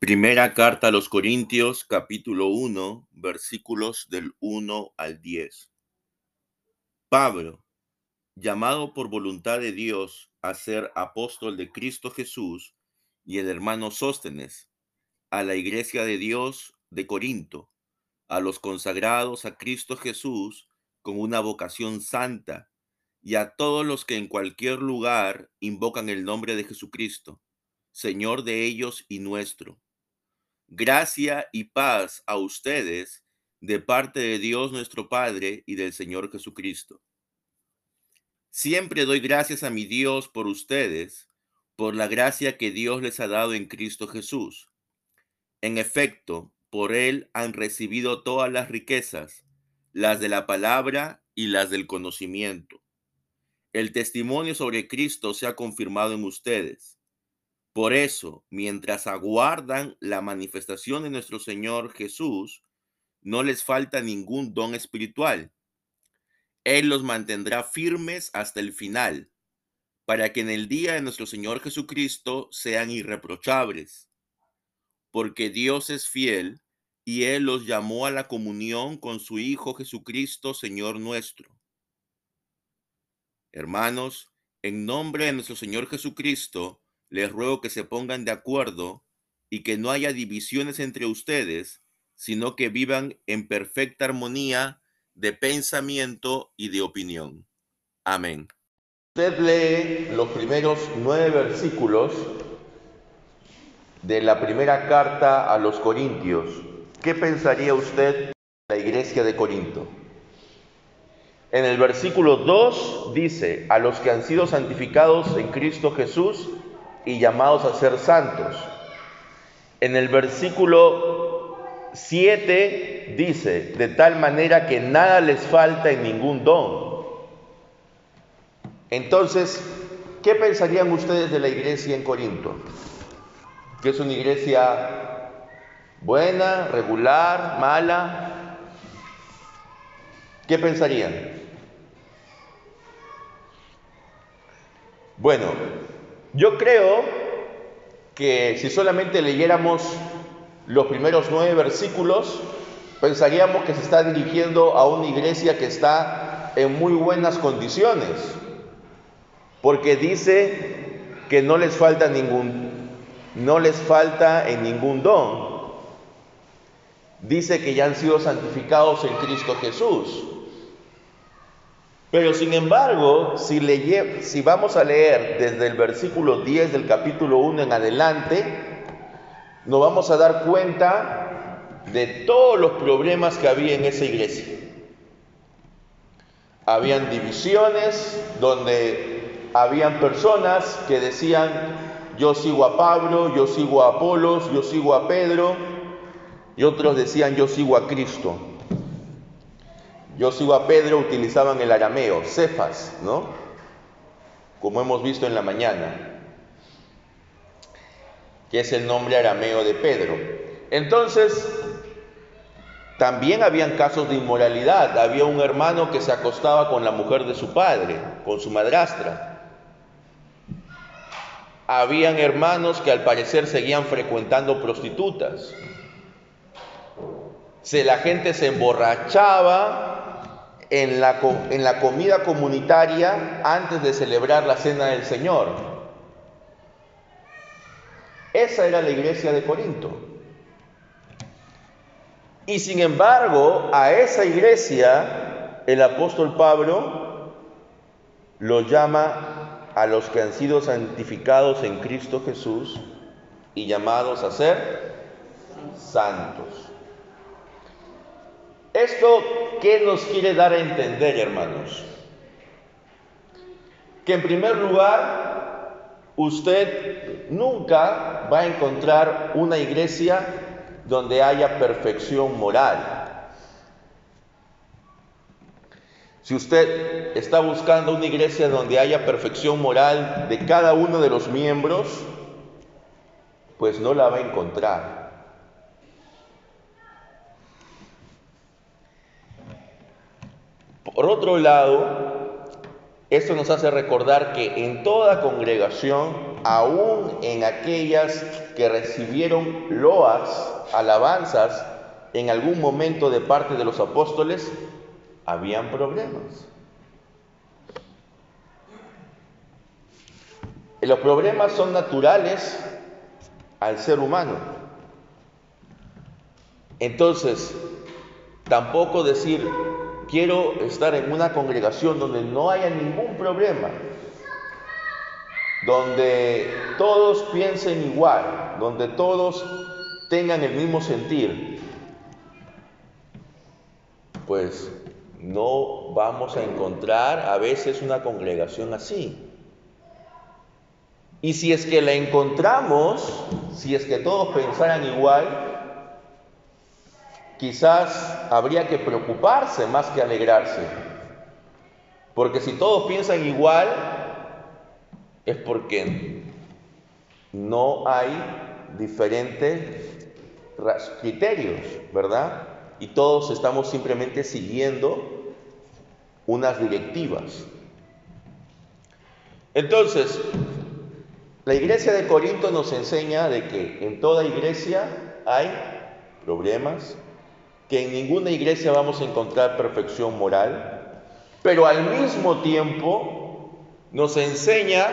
Primera carta a los Corintios, capítulo 1, versículos del 1 al 10. Pablo, llamado por voluntad de Dios a ser apóstol de Cristo Jesús, y el hermano Sóstenes, a la iglesia de Dios de Corinto, a los consagrados a Cristo Jesús con una vocación santa, y a todos los que en cualquier lugar invocan el nombre de Jesucristo, Señor de ellos y nuestro Gracia y paz a ustedes de parte de Dios nuestro Padre y del Señor Jesucristo. Siempre doy gracias a mi Dios por ustedes, por la gracia que Dios les ha dado en Cristo Jesús. En efecto, por Él han recibido todas las riquezas, las de la palabra y las del conocimiento. El testimonio sobre Cristo se ha confirmado en ustedes por eso, mientras aguardan la manifestación de nuestro Señor Jesús, no les falta ningún don espiritual. Él los mantendrá firmes hasta el final, para que en el día de nuestro Señor Jesucristo sean irreprochables. Porque Dios es fiel y Él los llamó a la comunión con su Hijo Jesucristo, Señor nuestro. Hermanos, en nombre de nuestro Señor Jesucristo, les ruego que se pongan de acuerdo y que no haya divisiones entre ustedes, sino que vivan en perfecta armonía de pensamiento y de opinión. Amén. Usted lee los primeros nueve versículos de la primera carta a los Corintios. ¿Qué pensaría usted de la iglesia de Corinto? En el versículo 2 dice, a los que han sido santificados en Cristo Jesús, y llamados a ser santos. En el versículo 7 dice, de tal manera que nada les falta en ningún don. Entonces, ¿qué pensarían ustedes de la iglesia en Corinto? ¿Que es una iglesia buena, regular, mala? ¿Qué pensarían? Bueno, yo creo que si solamente leyéramos los primeros nueve versículos, pensaríamos que se está dirigiendo a una iglesia que está en muy buenas condiciones, porque dice que no les falta ningún, no les falta en ningún don. Dice que ya han sido santificados en Cristo Jesús. Pero sin embargo, si, vamos a leer desde el versículo 10 del capítulo 1 en adelante, nos vamos a dar cuenta de todos los problemas que había en esa iglesia. Habían divisiones donde habían personas que decían, yo sigo a Pablo, yo sigo a Apolos, yo sigo a Pedro, y otros decían, yo sigo a Cristo. Yo sigo a Pedro, utilizaban el arameo, cefas, ¿no? Como hemos visto en la mañana, que es el nombre arameo de Pedro. Entonces, también habían casos de inmoralidad. Había un hermano que se acostaba con la mujer de su padre, con su madrastra. Habían hermanos que al parecer seguían frecuentando prostitutas. Se, la gente se emborrachaba en la, en la comida comunitaria antes de celebrar la cena del Señor. Esa era la iglesia de Corinto. Y sin embargo, a esa iglesia el apóstol Pablo lo llama a los que han sido santificados en Cristo Jesús y llamados a ser santos. ¿Esto qué nos quiere dar a entender, hermanos? Que en primer lugar, usted nunca va a encontrar una iglesia donde haya perfección moral. Si usted está buscando una iglesia donde haya perfección moral de cada uno de los miembros, pues no la va a encontrar. Por otro lado, Esto nos hace recordar que en toda congregación, aún en aquellas que recibieron loas, alabanzas, en algún momento de parte de los apóstoles, habían problemas. Los problemas son naturales al ser humano. Entonces, tampoco decir, quiero estar en una congregación donde no haya ningún problema, donde todos piensen igual, donde todos tengan el mismo sentir, pues no vamos a encontrar a veces una congregación así. Y si es que la encontramos, si es que todos pensaran igual, quizás habría que preocuparse más que alegrarse. Porque si todos piensan igual, es porque no hay diferentes criterios, ¿verdad? Y todos estamos simplemente siguiendo unas directivas. Entonces, la iglesia de Corinto nos enseña de que en toda iglesia hay problemas, que en ninguna iglesia vamos a encontrar perfección moral, pero al mismo tiempo nos enseña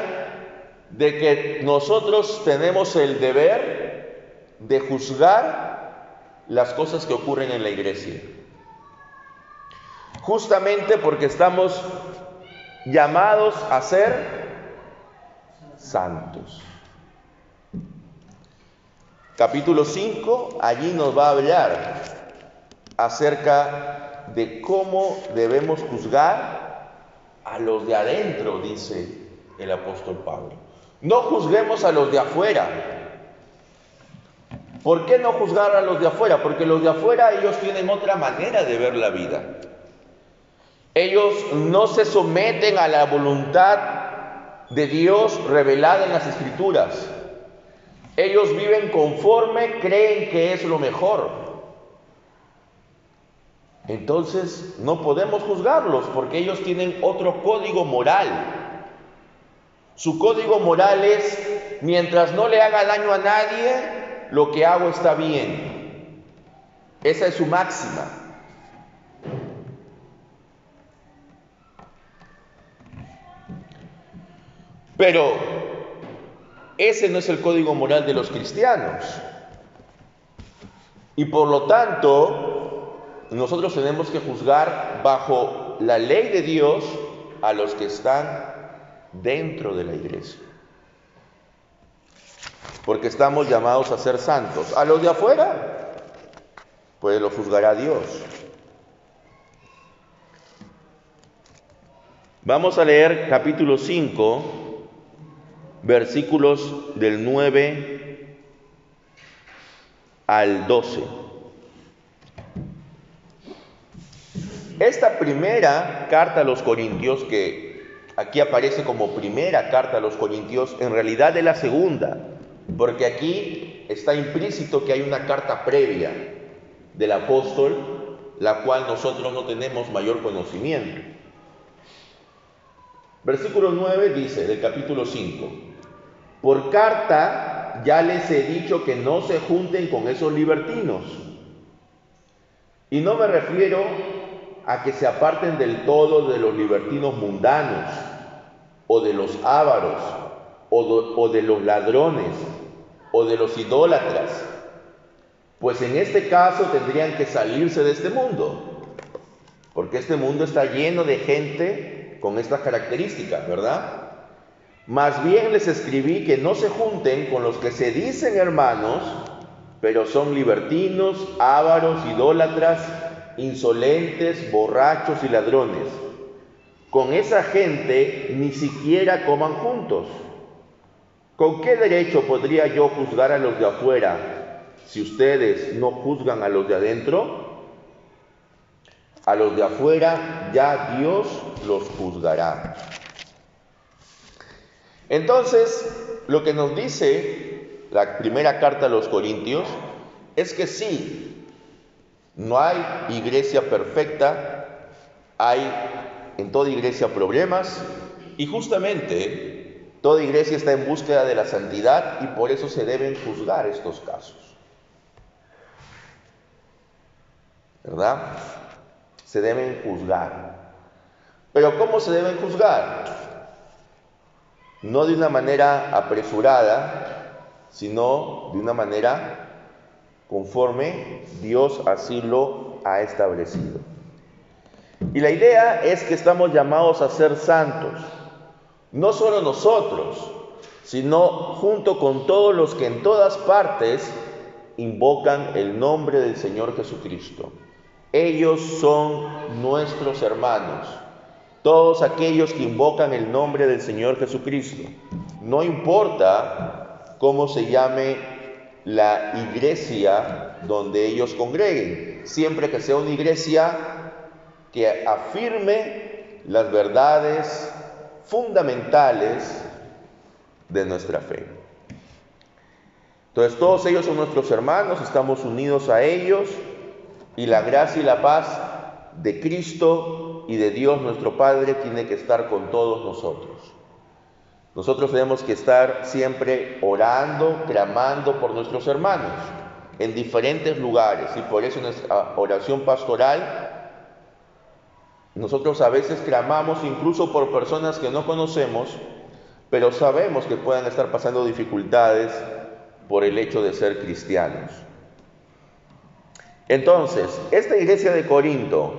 de que nosotros tenemos el deber de juzgar las cosas que ocurren en la iglesia. Justamente porque estamos llamados a ser santos. Capítulo 5, allí nos va a hablar acerca de cómo debemos juzgar a los de adentro, dice el apóstol Pablo. No juzguemos a los de afuera. ¿Por qué no juzgar a los de afuera? Porque los de afuera ellos tienen otra manera de ver la vida. Ellos no se someten a la voluntad de Dios revelada en las escrituras. Ellos viven conforme, creen que es lo mejor. Entonces no podemos juzgarlos porque ellos tienen otro código moral. Su código moral es, mientras no le haga daño a nadie, lo que hago está bien. Esa es su máxima. Pero ese no es el código moral de los cristianos. Y por lo tanto, nosotros tenemos que juzgar bajo la ley de Dios a los que están dentro de la iglesia. Porque estamos llamados a ser santos. A los de afuera, pues lo juzgará Dios. Vamos a leer capítulo 5 versículos del 9 al 12. Esta primera carta a los Corintios, que aquí aparece como primera carta a los Corintios, en realidad es la segunda, porque aquí está implícito que hay una carta previa del apóstol, la cual nosotros no tenemos mayor conocimiento. Versículo 9 dice del capítulo 5, por carta ya les he dicho que no se junten con esos libertinos. Y no me refiero a que se aparten del todo de los libertinos mundanos, o de los ávaros, o de, los ladrones, o de los idólatras, pues en este caso tendrían que salirse de este mundo, porque este mundo está lleno de gente con estas características, ¿verdad? Más bien les escribí que no se junten con los que se dicen hermanos, pero son libertinos, ávaros, idólatras, insolentes, borrachos y ladrones. Con esa gente ni siquiera coman juntos. ¿Con qué derecho podría yo juzgar a los de afuera si ustedes no juzgan a los de adentro? A los de afuera ya Dios los juzgará. Entonces, lo que nos dice la primera carta a los Corintios es que sí, no hay iglesia perfecta, hay en toda iglesia problemas, Y justamente toda iglesia está en búsqueda de la santidad y por eso se deben juzgar estos casos. ¿Verdad? Se deben juzgar. Pero ¿cómo se deben juzgar? No de una manera apresurada, sino de una manera conforme Dios así lo ha establecido. Y la idea es que estamos llamados a ser santos, no solo nosotros, sino junto con todos los que en todas partes invocan el nombre del Señor Jesucristo. Ellos son nuestros hermanos, todos aquellos que invocan el nombre del Señor Jesucristo. No importa cómo se llame la iglesia donde ellos congreguen, siempre que sea una iglesia que afirme las verdades fundamentales de nuestra fe. Entonces todos ellos son nuestros hermanos, estamos unidos a ellos y la gracia y la paz de Cristo y de Dios nuestro Padre tiene que estar con todos nosotros. Nosotros tenemos que estar siempre orando, clamando por nuestros hermanos en diferentes lugares y por eso nuestra oración pastoral nosotros a veces clamamos incluso por personas que no conocemos, pero sabemos que puedan estar pasando dificultades por el hecho de ser cristianos. Entonces, esta iglesia de Corinto,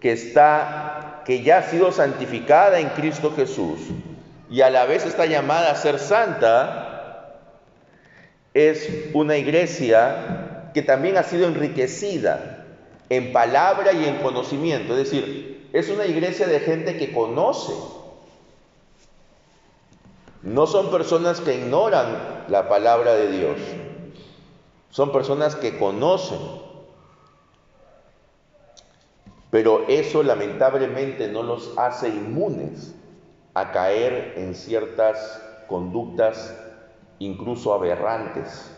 que está, que ya ha sido santificada en Cristo Jesús y a la vez está llamada a ser santa, es una iglesia que también ha sido enriquecida en palabra y en conocimiento. Es decir, es una iglesia de gente que conoce. No son personas que ignoran la palabra de Dios. Son personas que conocen. Pero eso lamentablemente no los hace inmunes a caer en ciertas conductas incluso aberrantes.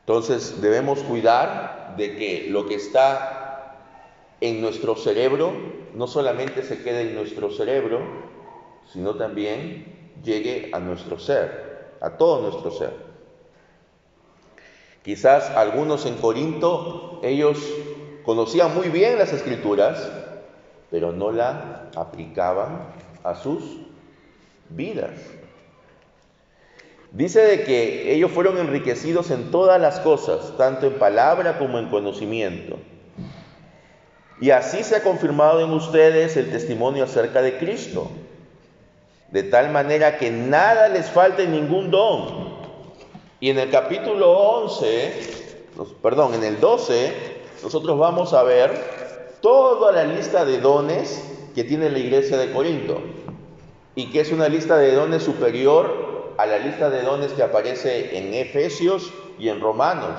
Entonces debemos cuidar de que lo que está en nuestro cerebro no solamente se quede en nuestro cerebro, sino también llegue a nuestro ser, a todo nuestro ser. Quizás algunos en Corinto, ellos conocían muy bien las escrituras, pero no la aplicaban a sus vidas. Dice de que ellos fueron enriquecidos en todas las cosas, tanto en palabra como en conocimiento. Y así se ha confirmado en ustedes el testimonio acerca de Cristo, de tal manera que nada les falte ningún don. Y en el capítulo 11, perdón, en el 12, nosotros vamos a ver toda la lista de dones que tiene la iglesia de Corinto, y que es una lista de dones superior a la lista de dones que aparece en Efesios y en Romanos.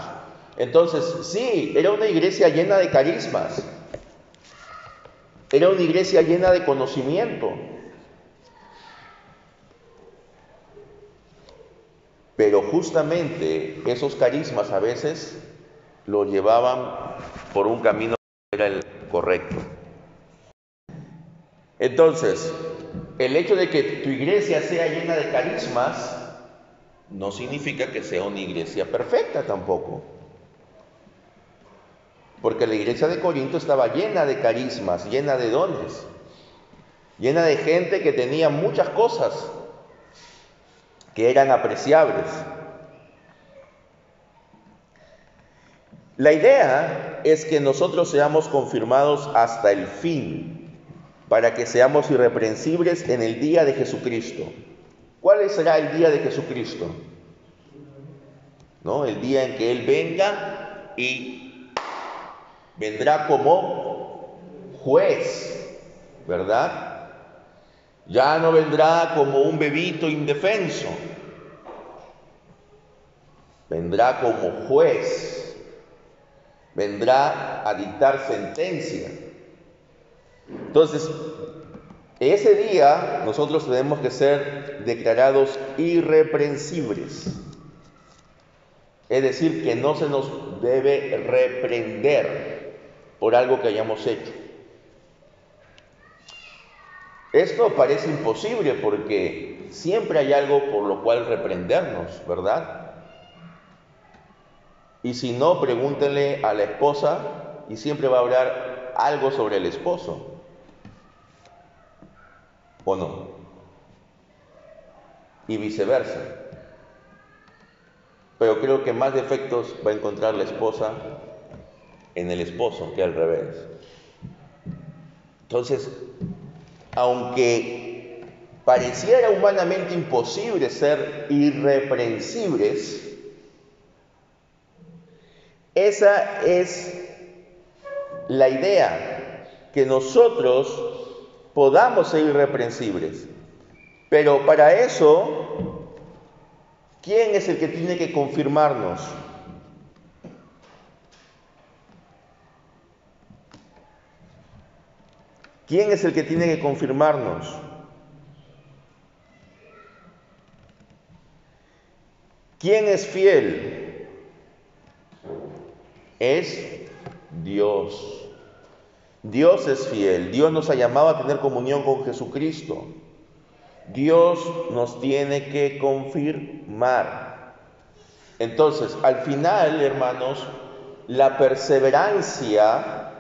Entonces, sí, era una iglesia llena de carismas, era una iglesia llena de conocimiento. Pero justamente esos carismas a veces lo llevaban por un camino que era el correcto. Entonces, el hecho de que tu iglesia sea llena de carismas no significa que sea una iglesia perfecta tampoco. Porque la iglesia de Corinto estaba llena de carismas, llena de dones, llena de gente que tenía muchas cosas que eran apreciables. La idea es que nosotros seamos confirmados hasta el fin para que seamos irreprensibles en el día de Jesucristo. ¿Cuál será el día de Jesucristo? ¿No? El día en que Él venga y vendrá como juez, ¿verdad? Ya no vendrá como un bebito indefenso, vendrá como juez, vendrá a dictar sentencia. Entonces, ese día nosotros tenemos que ser declarados irreprensibles. Es decir, que no se nos debe reprender por algo que hayamos hecho. Esto parece imposible porque siempre hay algo por lo cual reprendernos, ¿verdad? Y si no, pregúntenle a la esposa y siempre va a hablar algo sobre el esposo. ¿O no? Y viceversa. Pero creo que más defectos va a encontrar la esposa en el esposo que al revés. Entonces, aunque pareciera humanamente imposible ser irreprensibles, esa es la idea, que nosotros podamos ser irreprensibles. Pero para eso, ¿quién es el que tiene que confirmarnos? ¿Quién es el que tiene que confirmarnos? ¿Quién es fiel? Es Dios. Dios es fiel. Dios nos ha llamado a tener comunión con Jesucristo. Dios nos tiene que confirmar. Entonces, al final, hermanos, la perseverancia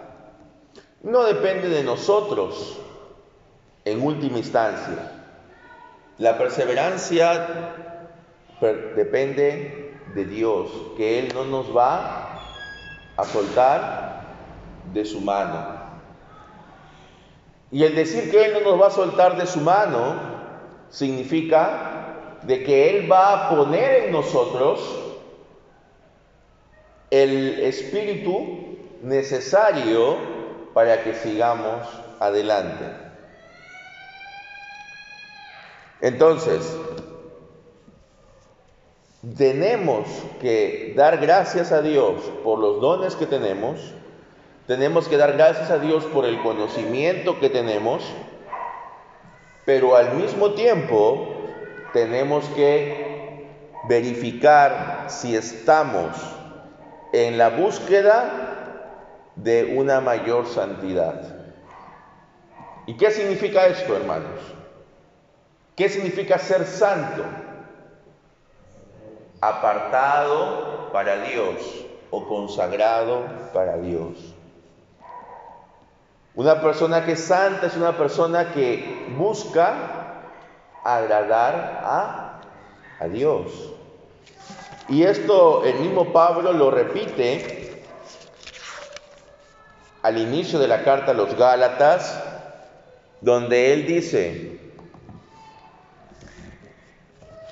no depende de nosotros en última instancia. La perseverancia depende de Dios, que Él no nos va a soltar de su mano. Y el decir que Él no nos va a soltar de su mano significa de que Él va a poner en nosotros el espíritu necesario para que sigamos adelante. Entonces, tenemos que dar gracias a Dios por los dones que tenemos, tenemos que dar gracias a Dios por el conocimiento que tenemos, pero al mismo tiempo tenemos que verificar si estamos en la búsqueda de una mayor santidad. ¿Y qué significa esto, hermanos? ¿Qué significa ser santo? Apartado para Dios o consagrado para Dios. Una persona que es santa es una persona que busca agradar a, a Dios. Y esto el mismo Pablo lo repite al inicio de la carta a los Gálatas, donde él dice,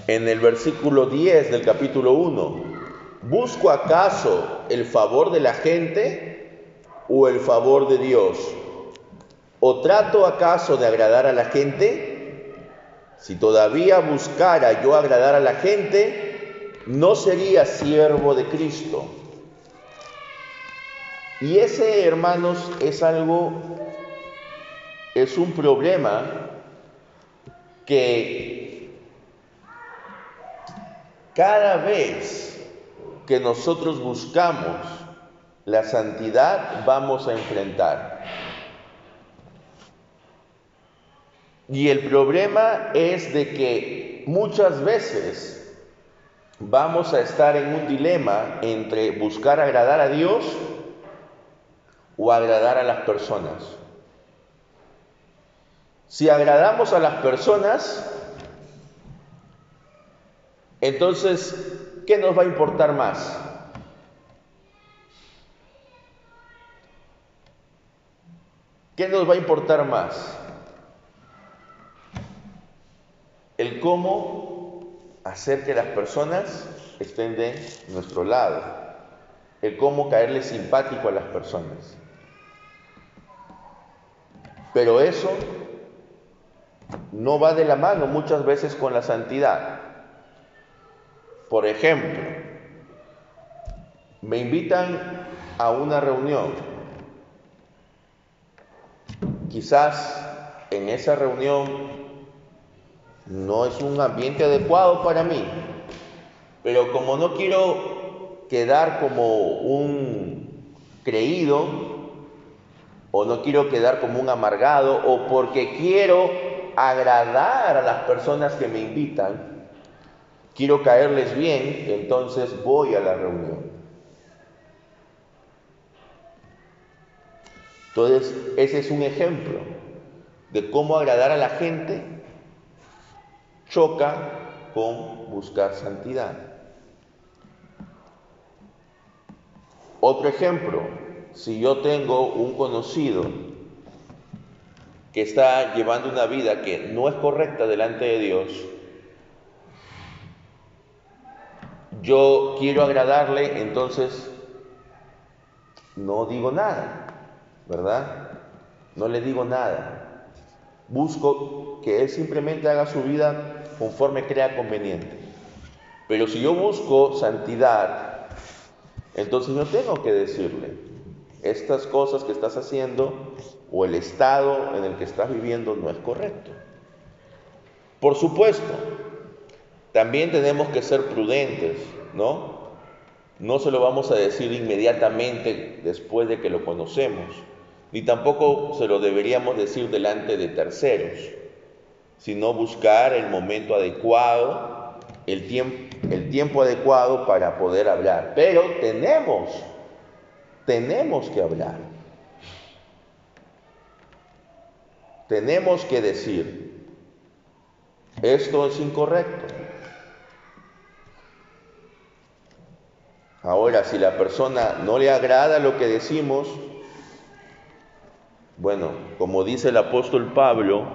en el versículo 10 del capítulo 1, ¿busco acaso el favor de la gente o el favor de Dios? ¿O trato acaso de agradar a la gente? Si todavía buscara yo agradar a la gente, no sería siervo de Cristo. Y ese, hermanos, es algo, es un problema que cada vez que nosotros buscamos la santidad vamos a enfrentar. Y el problema es de que muchas veces vamos a estar en un dilema entre buscar agradar a Dios o agradar a las personas. Si agradamos a las personas, entonces, ¿qué nos va a importar más? ¿Qué nos va a importar más? El cómo hacer que las personas estén de nuestro lado, el cómo caerle simpático a las personas. Pero eso no va de la mano muchas veces con la santidad. Por ejemplo, me invitan a una reunión. Quizás en esa reunión no es un ambiente adecuado para mí, pero como no quiero quedar como un creído, o no quiero quedar como un amargado, o porque quiero agradar a las personas que me invitan, quiero caerles bien, entonces voy a la reunión. Entonces, ese es un ejemplo de cómo agradar a la gente choca con buscar santidad. Otro ejemplo, si yo tengo un conocido que está llevando una vida que no es correcta delante de Dios, yo quiero agradarle, entonces no digo nada, ¿verdad? No le digo nada. Busco que él simplemente haga su vida conforme crea conveniente. Pero si yo busco santidad, entonces yo tengo que decirle, estas cosas que estás haciendo o el estado en el que estás viviendo no es correcto. Por supuesto, también tenemos que ser prudentes, ¿no? No se lo vamos a decir inmediatamente después de que lo conocemos, ni tampoco se lo deberíamos decir delante de terceros, sino buscar el momento adecuado, el tiempo, adecuado para poder hablar. Pero tenemos, tenemos que hablar. Tenemos que decir, esto es incorrecto. Ahora, si la persona no le agrada lo que decimos, bueno, como dice el apóstol Pablo,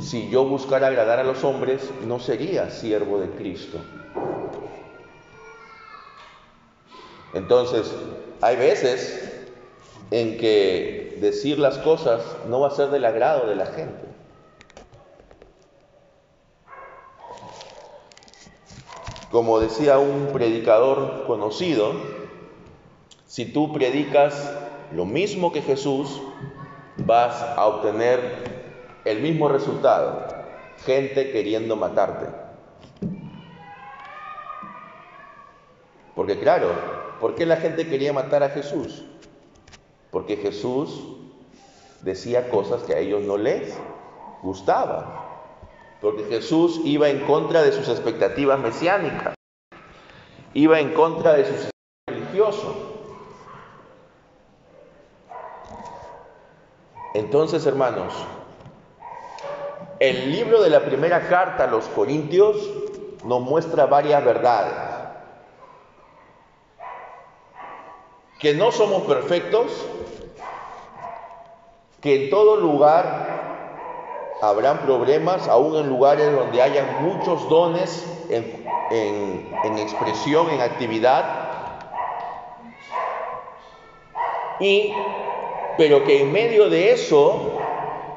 si yo buscara agradar a los hombres, no sería siervo de Cristo. Entonces, hay veces en que decir las cosas no va a ser del agrado de la gente. Como decía un predicador conocido, si tú predicas lo mismo que Jesús, vas a obtener el mismo resultado, gente queriendo matarte. Porque claro, ¿por qué la gente quería matar a Jesús? porque Jesús decía cosas que a ellos no les gustaban, porque Jesús iba en contra de sus expectativas mesiánicas, iba en contra de su sistema religioso. Entonces, hermanos, el libro de la primera carta a los Corintios nos muestra varias verdades. Que no somos perfectos, que en todo lugar habrán problemas, aún en lugares donde hayan muchos dones en, en expresión, en actividad, y, pero que en medio de eso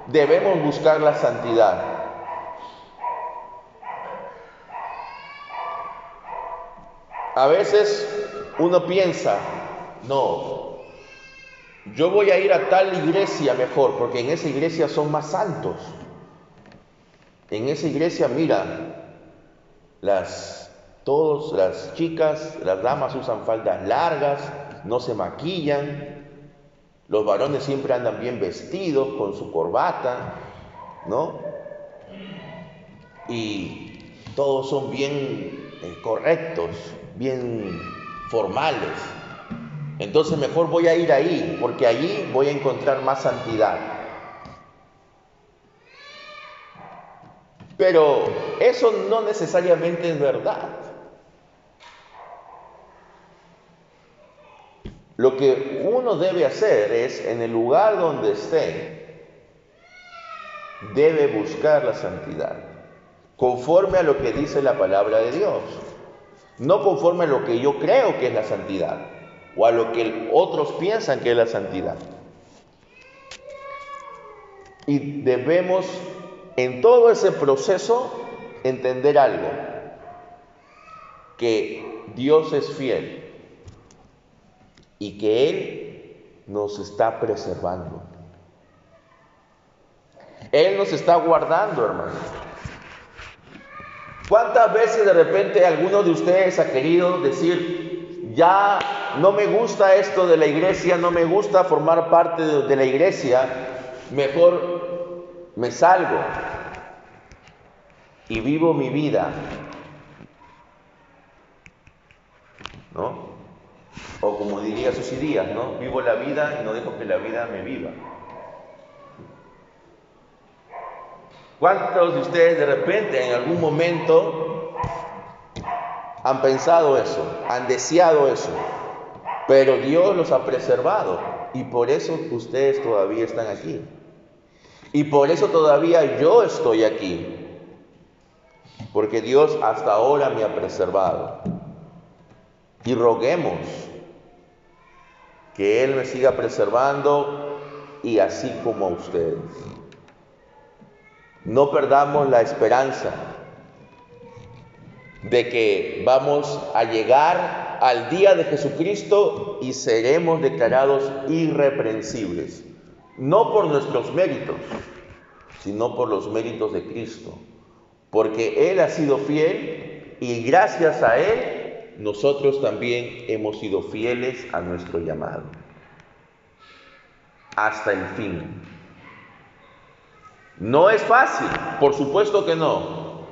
debemos buscar la santidad. A veces uno piensa, no, yo voy a ir a tal iglesia mejor, porque en esa iglesia son más santos. En esa iglesia, mira, las, todas las chicas, las damas usan faldas largas, no se maquillan, los varones siempre andan bien vestidos, con su corbata, ¿no? Y todos son bien eh, correctos, bien formales. Entonces mejor voy a ir ahí, porque allí voy a encontrar más santidad. Pero eso no necesariamente es verdad. Lo que uno debe hacer es, en el lugar donde esté, debe buscar la santidad, conforme a lo que dice la palabra de Dios, no conforme a lo que yo creo que es la santidad o a lo que otros piensan que es la santidad. Y debemos en todo ese proceso entender algo, que Dios es fiel y que Él nos está preservando. Él nos está guardando, hermano. ¿Cuántas veces de repente alguno de ustedes ha querido decir, ya no me gusta esto de la iglesia, no me gusta formar parte de, la iglesia, mejor me salgo y vivo mi vida, ¿no? O como diría Díaz, ¿no? Vivo la vida y no dejo que la vida me viva. ¿Cuántos de ustedes de repente en algún momento han pensado eso, han deseado eso? Pero Dios los ha preservado y por eso ustedes todavía están aquí. Y por eso todavía yo estoy aquí. Porque Dios hasta ahora me ha preservado. Y roguemos que Él me siga preservando y así como ustedes. No perdamos la esperanza de que vamos a llegar al día de Jesucristo y seremos declarados irreprensibles, no por nuestros méritos, sino por los méritos de Cristo, porque Él ha sido fiel y gracias a Él nosotros también hemos sido fieles a nuestro llamado, hasta el fin. No es fácil, por supuesto que no,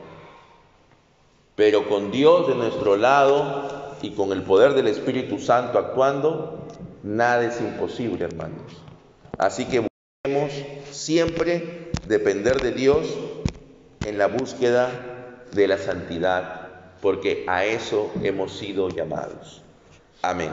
pero con Dios de nuestro lado y con el poder del Espíritu Santo actuando, nada es imposible, hermanos. Así que debemos siempre depender de Dios en la búsqueda de la santidad, porque a eso hemos sido llamados. Amén.